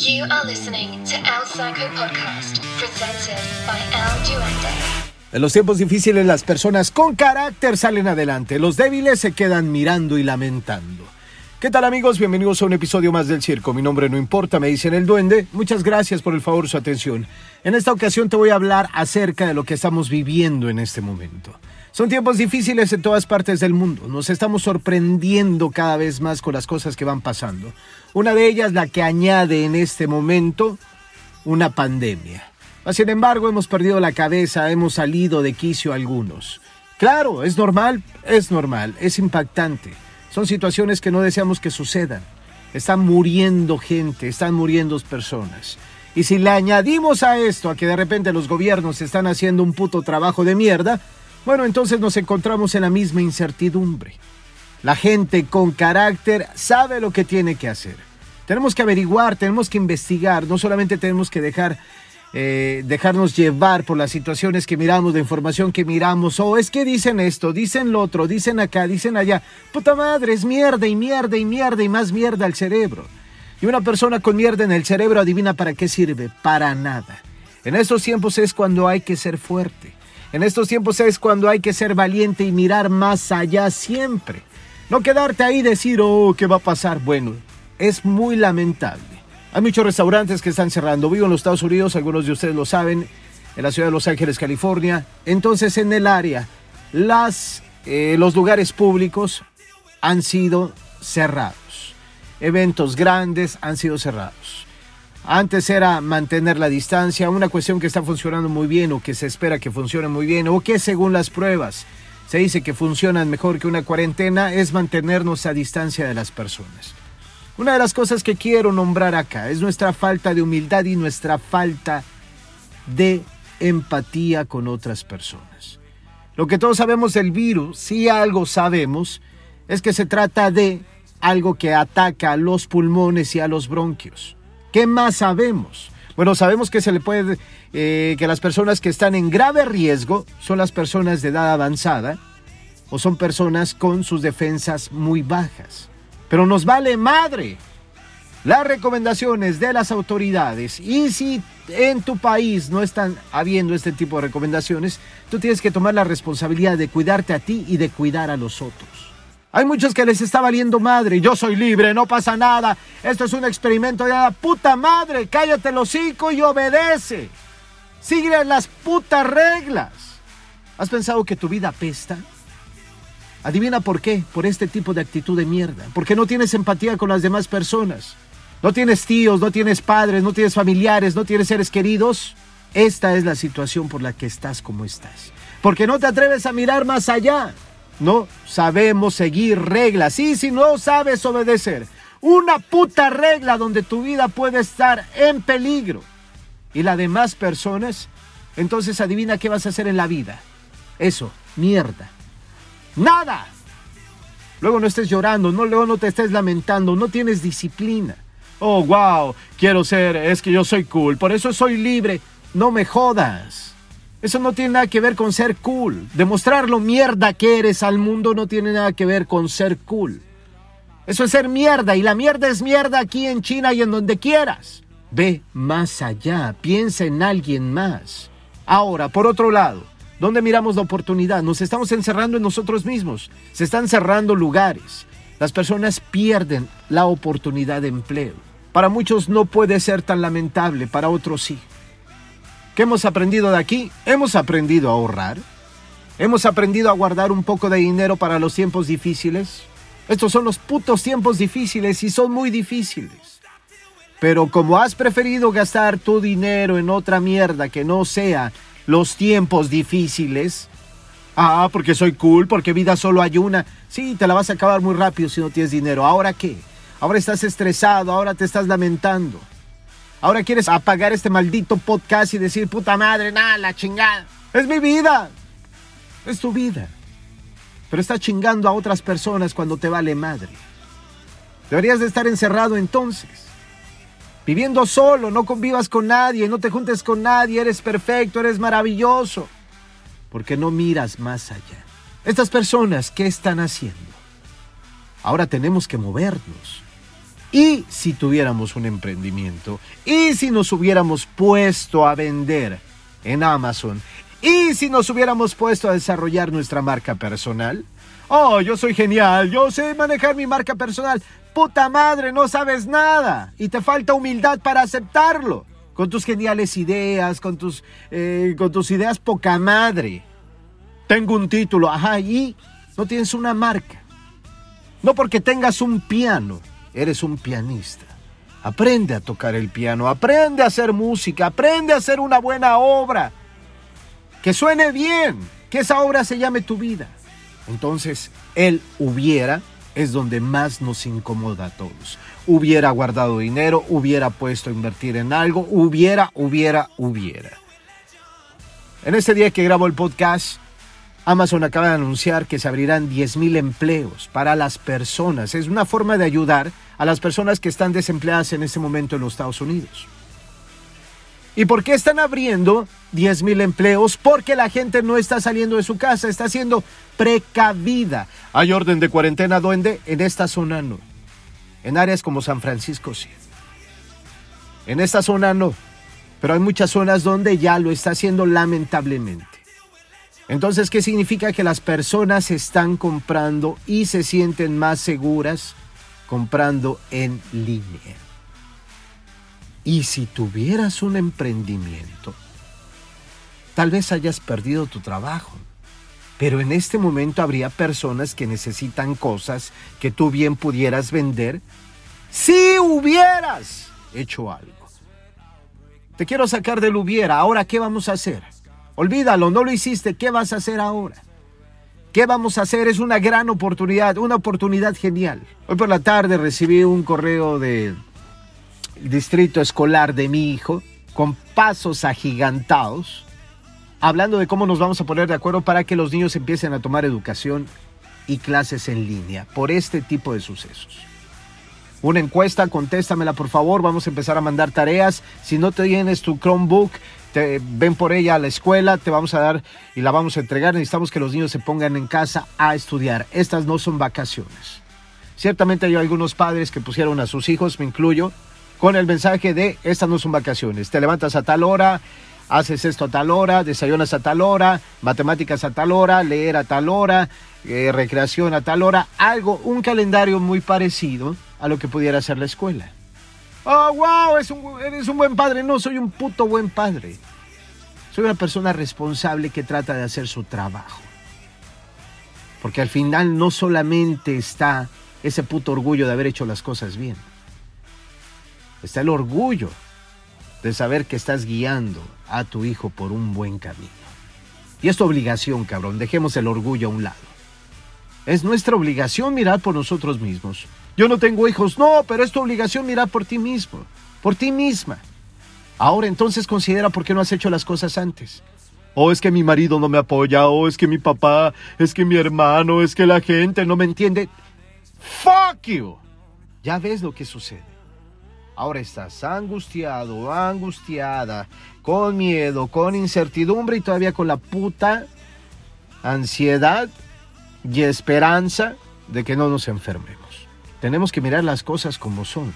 You are listening to El Saco Podcast, presented by El Duende. En los tiempos difíciles las personas con carácter salen adelante, los débiles se quedan mirando y lamentando. ¿Qué tal amigos? Bienvenidos a un episodio más del circo. Mi nombre no importa, me dicen el duende. Muchas gracias por el favor su atención. En esta ocasión te voy a hablar acerca de lo que estamos viviendo en este momento. Son tiempos difíciles en todas partes del mundo. Nos estamos sorprendiendo cada vez más con las cosas que van pasando. Una de ellas la que añade en este momento una pandemia. Sin embargo, hemos perdido la cabeza, hemos salido de quicio algunos. Claro, es normal, es normal, es impactante. Son situaciones que no deseamos que sucedan. Están muriendo gente, están muriendo personas. Y si le añadimos a esto a que de repente los gobiernos están haciendo un puto trabajo de mierda, bueno, entonces nos encontramos en la misma incertidumbre. La gente con carácter sabe lo que tiene que hacer. Tenemos que averiguar, tenemos que investigar, no solamente tenemos que dejar eh, dejarnos llevar por las situaciones que miramos, de información que miramos. O oh, es que dicen esto, dicen lo otro, dicen acá, dicen allá. Puta madre, es mierda y mierda y mierda y más mierda al cerebro. Y una persona con mierda en el cerebro adivina para qué sirve. Para nada. En estos tiempos es cuando hay que ser fuerte. En estos tiempos es cuando hay que ser valiente y mirar más allá siempre. No quedarte ahí y decir, oh, ¿qué va a pasar? Bueno, es muy lamentable. Hay muchos restaurantes que están cerrando. Vivo en los Estados Unidos, algunos de ustedes lo saben, en la ciudad de Los Ángeles, California. Entonces, en el área, las, eh, los lugares públicos han sido cerrados. Eventos grandes han sido cerrados. Antes era mantener la distancia, una cuestión que está funcionando muy bien o que se espera que funcione muy bien o que según las pruebas se dice que funcionan mejor que una cuarentena es mantenernos a distancia de las personas. Una de las cosas que quiero nombrar acá es nuestra falta de humildad y nuestra falta de empatía con otras personas. Lo que todos sabemos del virus, si algo sabemos, es que se trata de algo que ataca a los pulmones y a los bronquios. ¿Qué más sabemos? Bueno, sabemos que se le puede, eh, que las personas que están en grave riesgo son las personas de edad avanzada o son personas con sus defensas muy bajas. Pero nos vale madre las recomendaciones de las autoridades. Y si en tu país no están habiendo este tipo de recomendaciones, tú tienes que tomar la responsabilidad de cuidarte a ti y de cuidar a los otros. Hay muchos que les está valiendo madre. Yo soy libre, no pasa nada. Esto es un experimento de la puta madre. Cállate el hocico y obedece. Sigue las putas reglas. ¿Has pensado que tu vida pesta? Adivina por qué, por este tipo de actitud de mierda, porque no tienes empatía con las demás personas. No tienes tíos, no tienes padres, no tienes familiares, no tienes seres queridos. Esta es la situación por la que estás como estás. Porque no te atreves a mirar más allá. No sabemos seguir reglas. Y si no sabes obedecer una puta regla donde tu vida puede estar en peligro y la de más personas, entonces adivina qué vas a hacer en la vida. Eso, mierda. Nada. Luego no estés llorando, no, luego no te estés lamentando, no tienes disciplina. Oh, wow, quiero ser, es que yo soy cool, por eso soy libre. No me jodas. Eso no tiene nada que ver con ser cool. Demostrar lo mierda que eres al mundo no tiene nada que ver con ser cool. Eso es ser mierda y la mierda es mierda aquí en China y en donde quieras. Ve más allá, piensa en alguien más. Ahora, por otro lado, ¿Dónde miramos la oportunidad? Nos estamos encerrando en nosotros mismos. Se están cerrando lugares. Las personas pierden la oportunidad de empleo. Para muchos no puede ser tan lamentable, para otros sí. ¿Qué hemos aprendido de aquí? Hemos aprendido a ahorrar. Hemos aprendido a guardar un poco de dinero para los tiempos difíciles. Estos son los putos tiempos difíciles y son muy difíciles. Pero como has preferido gastar tu dinero en otra mierda que no sea los tiempos difíciles. Ah, porque soy cool, porque vida solo hay una. Sí, te la vas a acabar muy rápido si no tienes dinero. ¿Ahora qué? Ahora estás estresado, ahora te estás lamentando. Ahora quieres apagar este maldito podcast y decir, puta madre, nada, la chingada. Es mi vida. Es tu vida. Pero estás chingando a otras personas cuando te vale madre. Deberías de estar encerrado entonces viviendo solo, no convivas con nadie, no te juntes con nadie, eres perfecto, eres maravilloso, porque no miras más allá. Estas personas, ¿qué están haciendo? Ahora tenemos que movernos. ¿Y si tuviéramos un emprendimiento? ¿Y si nos hubiéramos puesto a vender en Amazon? ¿Y si nos hubiéramos puesto a desarrollar nuestra marca personal? Oh, yo soy genial, yo sé manejar mi marca personal. Puta madre, no sabes nada y te falta humildad para aceptarlo. Con tus geniales ideas, con tus, eh, con tus ideas poca madre. Tengo un título, ajá, y no tienes una marca. No porque tengas un piano, eres un pianista. Aprende a tocar el piano, aprende a hacer música, aprende a hacer una buena obra. Que suene bien, que esa obra se llame tu vida. Entonces, él hubiera es donde más nos incomoda a todos. Hubiera guardado dinero, hubiera puesto a invertir en algo, hubiera, hubiera, hubiera. En este día que grabo el podcast, Amazon acaba de anunciar que se abrirán 10.000 empleos para las personas. Es una forma de ayudar a las personas que están desempleadas en este momento en los Estados Unidos. ¿Y por qué están abriendo 10.000 empleos? Porque la gente no está saliendo de su casa, está siendo precavida. Hay orden de cuarentena, duende, en esta zona no. En áreas como San Francisco sí. En esta zona no. Pero hay muchas zonas donde ya lo está haciendo lamentablemente. Entonces, ¿qué significa? Que las personas están comprando y se sienten más seguras comprando en línea. Y si tuvieras un emprendimiento, tal vez hayas perdido tu trabajo. Pero en este momento habría personas que necesitan cosas que tú bien pudieras vender si hubieras hecho algo. Te quiero sacar del hubiera. Ahora, ¿qué vamos a hacer? Olvídalo, no lo hiciste. ¿Qué vas a hacer ahora? ¿Qué vamos a hacer? Es una gran oportunidad, una oportunidad genial. Hoy por la tarde recibí un correo de distrito escolar de mi hijo con pasos agigantados, hablando de cómo nos vamos a poner de acuerdo para que los niños empiecen a tomar educación y clases en línea por este tipo de sucesos. Una encuesta, contéstamela por favor, vamos a empezar a mandar tareas. Si no tienes tu Chromebook, te, ven por ella a la escuela, te vamos a dar y la vamos a entregar. Necesitamos que los niños se pongan en casa a estudiar. Estas no son vacaciones. Ciertamente hay algunos padres que pusieron a sus hijos, me incluyo, con el mensaje de estas no son vacaciones. Te levantas a tal hora, haces esto a tal hora, desayunas a tal hora, matemáticas a tal hora, leer a tal hora, eh, recreación a tal hora, algo, un calendario muy parecido a lo que pudiera ser la escuela. Oh, wow, es un, eres un buen padre. No, soy un puto buen padre. Soy una persona responsable que trata de hacer su trabajo. Porque al final no solamente está ese puto orgullo de haber hecho las cosas bien está el orgullo de saber que estás guiando a tu hijo por un buen camino. Y es tu obligación, cabrón, dejemos el orgullo a un lado. Es nuestra obligación mirar por nosotros mismos. Yo no tengo hijos, no, pero es tu obligación mirar por ti mismo, por ti misma. Ahora entonces considera por qué no has hecho las cosas antes. O oh, es que mi marido no me apoya, o oh, es que mi papá, es que mi hermano, es que la gente no me entiende. Fuck you. Ya ves lo que sucede. Ahora estás angustiado, angustiada, con miedo, con incertidumbre y todavía con la puta ansiedad y esperanza de que no nos enfermemos. Tenemos que mirar las cosas como son.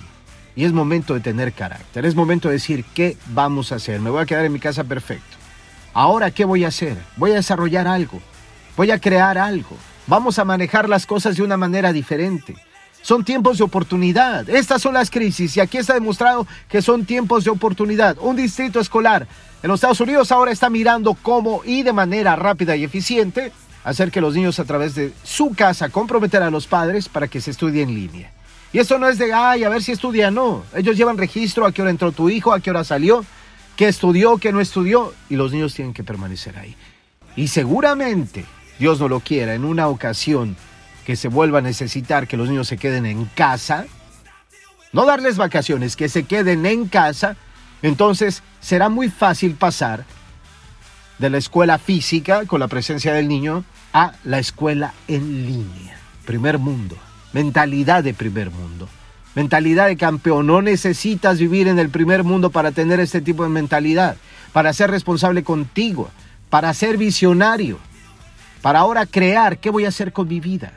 Y es momento de tener carácter. Es momento de decir, ¿qué vamos a hacer? Me voy a quedar en mi casa perfecto. Ahora, ¿qué voy a hacer? Voy a desarrollar algo. Voy a crear algo. Vamos a manejar las cosas de una manera diferente. Son tiempos de oportunidad. Estas son las crisis y aquí está demostrado que son tiempos de oportunidad. Un distrito escolar en los Estados Unidos ahora está mirando cómo y de manera rápida y eficiente hacer que los niños a través de su casa comprometer a los padres para que se estudie en línea. Y esto no es de, ay, a ver si estudia, no. Ellos llevan registro a qué hora entró tu hijo, a qué hora salió, qué estudió, qué no estudió, y los niños tienen que permanecer ahí. Y seguramente, Dios no lo quiera, en una ocasión que se vuelva a necesitar que los niños se queden en casa, no darles vacaciones, que se queden en casa, entonces será muy fácil pasar de la escuela física con la presencia del niño a la escuela en línea. Primer mundo, mentalidad de primer mundo, mentalidad de campeón. No necesitas vivir en el primer mundo para tener este tipo de mentalidad, para ser responsable contigo, para ser visionario, para ahora crear qué voy a hacer con mi vida.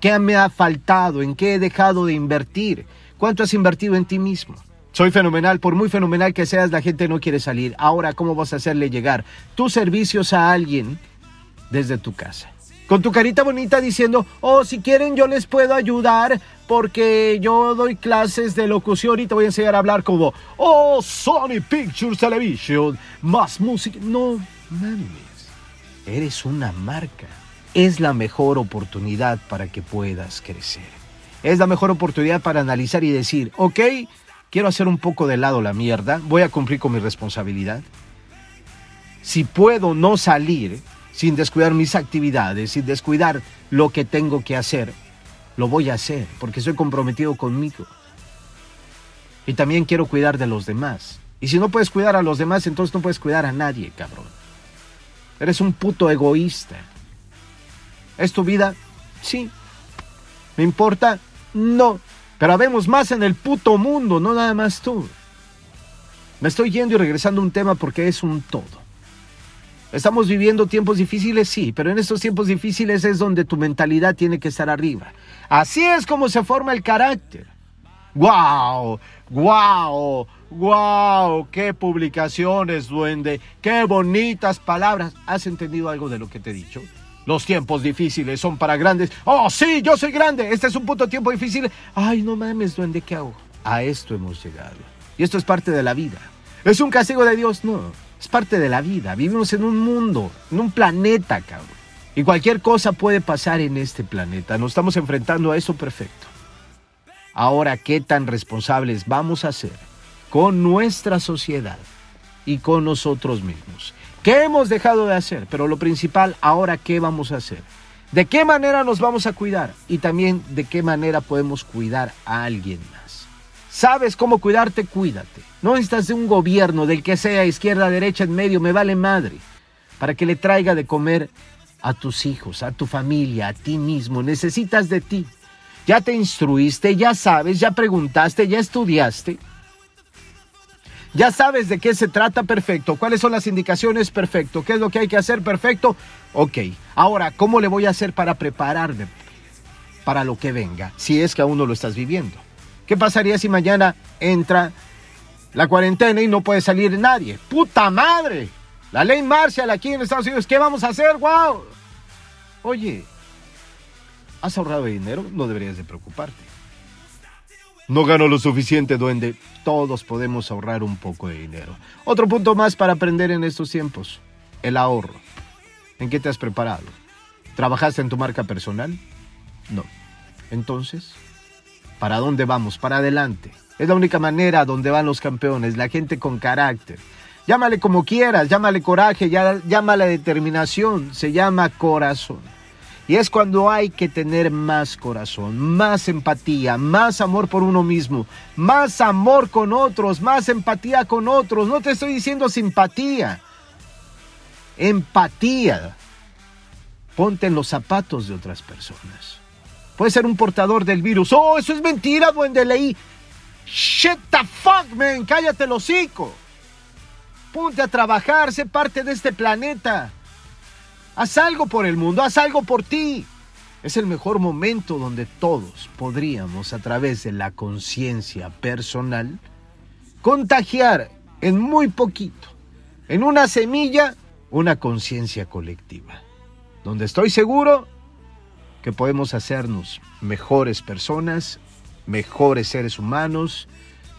¿Qué me ha faltado? ¿En qué he dejado de invertir? ¿Cuánto has invertido en ti mismo? Soy fenomenal, por muy fenomenal que seas, la gente no quiere salir. Ahora, ¿cómo vas a hacerle llegar tus servicios a alguien desde tu casa? Con tu carita bonita diciendo, oh, si quieren yo les puedo ayudar porque yo doy clases de locución y te voy a enseñar a hablar como, oh, Sony Pictures Television, más música. No mames, eres una marca. Es la mejor oportunidad para que puedas crecer. Es la mejor oportunidad para analizar y decir, ok, quiero hacer un poco de lado la mierda, voy a cumplir con mi responsabilidad. Si puedo no salir sin descuidar mis actividades, sin descuidar lo que tengo que hacer, lo voy a hacer porque estoy comprometido conmigo. Y también quiero cuidar de los demás. Y si no puedes cuidar a los demás, entonces no puedes cuidar a nadie, cabrón. Eres un puto egoísta. ¿Es tu vida? Sí. ¿Me importa? No. Pero habemos más en el puto mundo, no nada más tú. Me estoy yendo y regresando a un tema porque es un todo. Estamos viviendo tiempos difíciles, sí, pero en estos tiempos difíciles es donde tu mentalidad tiene que estar arriba. Así es como se forma el carácter. ¡Wow! ¡Wow! ¡Wow! ¡Qué publicaciones, duende! ¡Qué bonitas palabras! ¿Has entendido algo de lo que te he dicho? Los tiempos difíciles son para grandes. ¡Oh, sí! Yo soy grande. Este es un puto tiempo difícil. ¡Ay, no mames, duende! ¿Qué hago? A esto hemos llegado. Y esto es parte de la vida. ¿Es un castigo de Dios? No. Es parte de la vida. Vivimos en un mundo, en un planeta, cabrón. Y cualquier cosa puede pasar en este planeta. Nos estamos enfrentando a eso perfecto. Ahora, ¿qué tan responsables vamos a ser con nuestra sociedad y con nosotros mismos? ¿Qué hemos dejado de hacer? Pero lo principal, ahora, ¿qué vamos a hacer? ¿De qué manera nos vamos a cuidar? Y también de qué manera podemos cuidar a alguien más. ¿Sabes cómo cuidarte? Cuídate. No necesitas de un gobierno, del que sea, izquierda, derecha, en medio, me vale madre, para que le traiga de comer a tus hijos, a tu familia, a ti mismo. Necesitas de ti. Ya te instruiste, ya sabes, ya preguntaste, ya estudiaste. Ya sabes de qué se trata perfecto, cuáles son las indicaciones perfecto, qué es lo que hay que hacer perfecto. Ok, ahora, ¿cómo le voy a hacer para prepararme para lo que venga, si es que aún no lo estás viviendo? ¿Qué pasaría si mañana entra la cuarentena y no puede salir nadie? ¡Puta madre! La ley Marshall aquí en Estados Unidos, ¿qué vamos a hacer? ¡Wow! Oye, ¿has ahorrado dinero? No deberías de preocuparte. No gano lo suficiente, duende. Todos podemos ahorrar un poco de dinero. Otro punto más para aprender en estos tiempos. El ahorro. ¿En qué te has preparado? ¿Trabajaste en tu marca personal? No. Entonces, ¿para dónde vamos? Para adelante. Es la única manera donde van los campeones, la gente con carácter. Llámale como quieras, llámale coraje, llámale determinación, se llama corazón. Y es cuando hay que tener más corazón, más empatía, más amor por uno mismo, más amor con otros, más empatía con otros. No te estoy diciendo simpatía, empatía. Ponte en los zapatos de otras personas. Puede ser un portador del virus. Oh, eso es mentira, buen de ley. Shit the fuck, man. Cállate el hocico. Ponte a trabajar, sé parte de este planeta. Haz algo por el mundo, haz algo por ti. Es el mejor momento donde todos podríamos, a través de la conciencia personal, contagiar en muy poquito, en una semilla, una conciencia colectiva. Donde estoy seguro que podemos hacernos mejores personas, mejores seres humanos,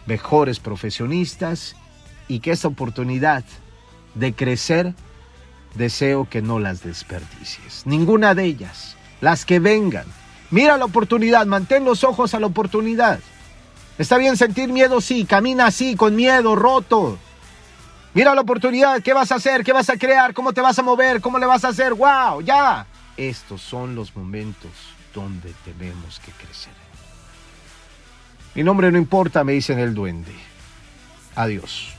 mejores profesionistas y que esta oportunidad de crecer deseo que no las desperdicies. Ninguna de ellas, las que vengan. Mira la oportunidad, mantén los ojos a la oportunidad. Está bien sentir miedo, sí, camina así, con miedo, roto. Mira la oportunidad, ¿qué vas a hacer? ¿Qué vas a crear? ¿Cómo te vas a mover? ¿Cómo le vas a hacer? ¡Wow! Ya. Estos son los momentos donde tenemos que crecer. Mi nombre no importa, me dicen el duende. Adiós.